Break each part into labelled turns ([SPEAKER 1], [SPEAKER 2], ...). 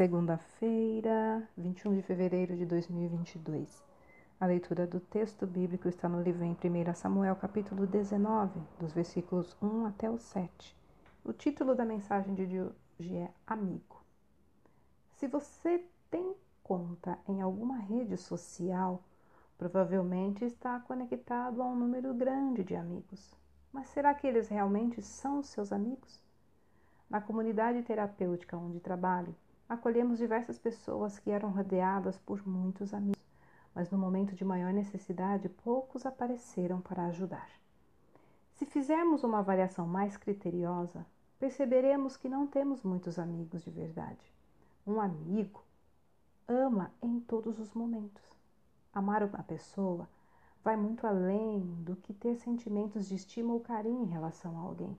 [SPEAKER 1] Segunda-feira, 21 de fevereiro de 2022. A leitura do texto bíblico está no livro em 1 Samuel, capítulo 19, dos versículos 1 até o 7. O título da mensagem de hoje é Amigo. Se você tem conta em alguma rede social, provavelmente está conectado a um número grande de amigos. Mas será que eles realmente são seus amigos? Na comunidade terapêutica onde trabalho, acolhemos diversas pessoas que eram rodeadas por muitos amigos, mas no momento de maior necessidade, poucos apareceram para ajudar. Se fizermos uma avaliação mais criteriosa, perceberemos que não temos muitos amigos de verdade. Um amigo ama em todos os momentos. Amar uma pessoa vai muito além do que ter sentimentos de estima ou carinho em relação a alguém.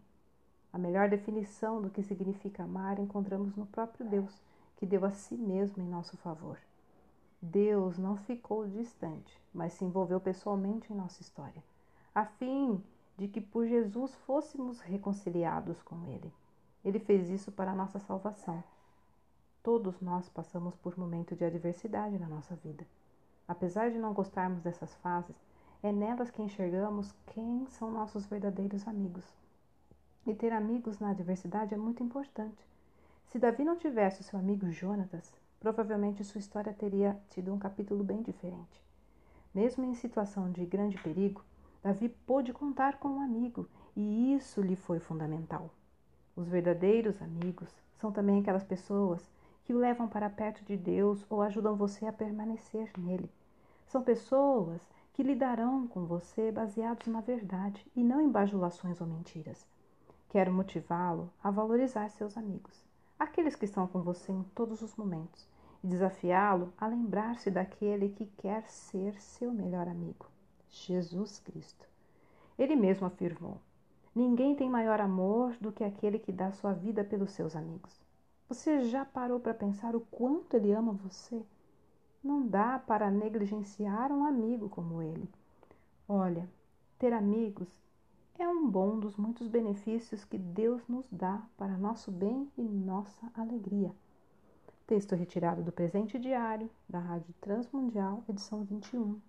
[SPEAKER 1] A melhor definição do que significa amar encontramos no próprio Deus, que deu a si mesmo em nosso favor. Deus não ficou distante, mas se envolveu pessoalmente em nossa história, a fim de que por Jesus fôssemos reconciliados com Ele. Ele fez isso para a nossa salvação. Todos nós passamos por momentos de adversidade na nossa vida. Apesar de não gostarmos dessas fases, é nelas que enxergamos quem são nossos verdadeiros amigos. E ter amigos na adversidade é muito importante. Se Davi não tivesse o seu amigo Jonatas, provavelmente sua história teria tido um capítulo bem diferente. Mesmo em situação de grande perigo, Davi pôde contar com um amigo e isso lhe foi fundamental. Os verdadeiros amigos são também aquelas pessoas que o levam para perto de Deus ou ajudam você a permanecer nele. São pessoas que lidarão com você baseados na verdade e não em bajulações ou mentiras. Quero motivá-lo a valorizar seus amigos aqueles que estão com você em todos os momentos, e desafiá-lo a lembrar-se daquele que quer ser seu melhor amigo, Jesus Cristo. Ele mesmo afirmou: Ninguém tem maior amor do que aquele que dá sua vida pelos seus amigos. Você já parou para pensar o quanto ele ama você? Não dá para negligenciar um amigo como ele. Olha, ter amigos é um bom dos muitos benefícios que Deus nos dá para nosso bem e nossa alegria. Texto retirado do presente diário da Rádio Transmundial, edição 21.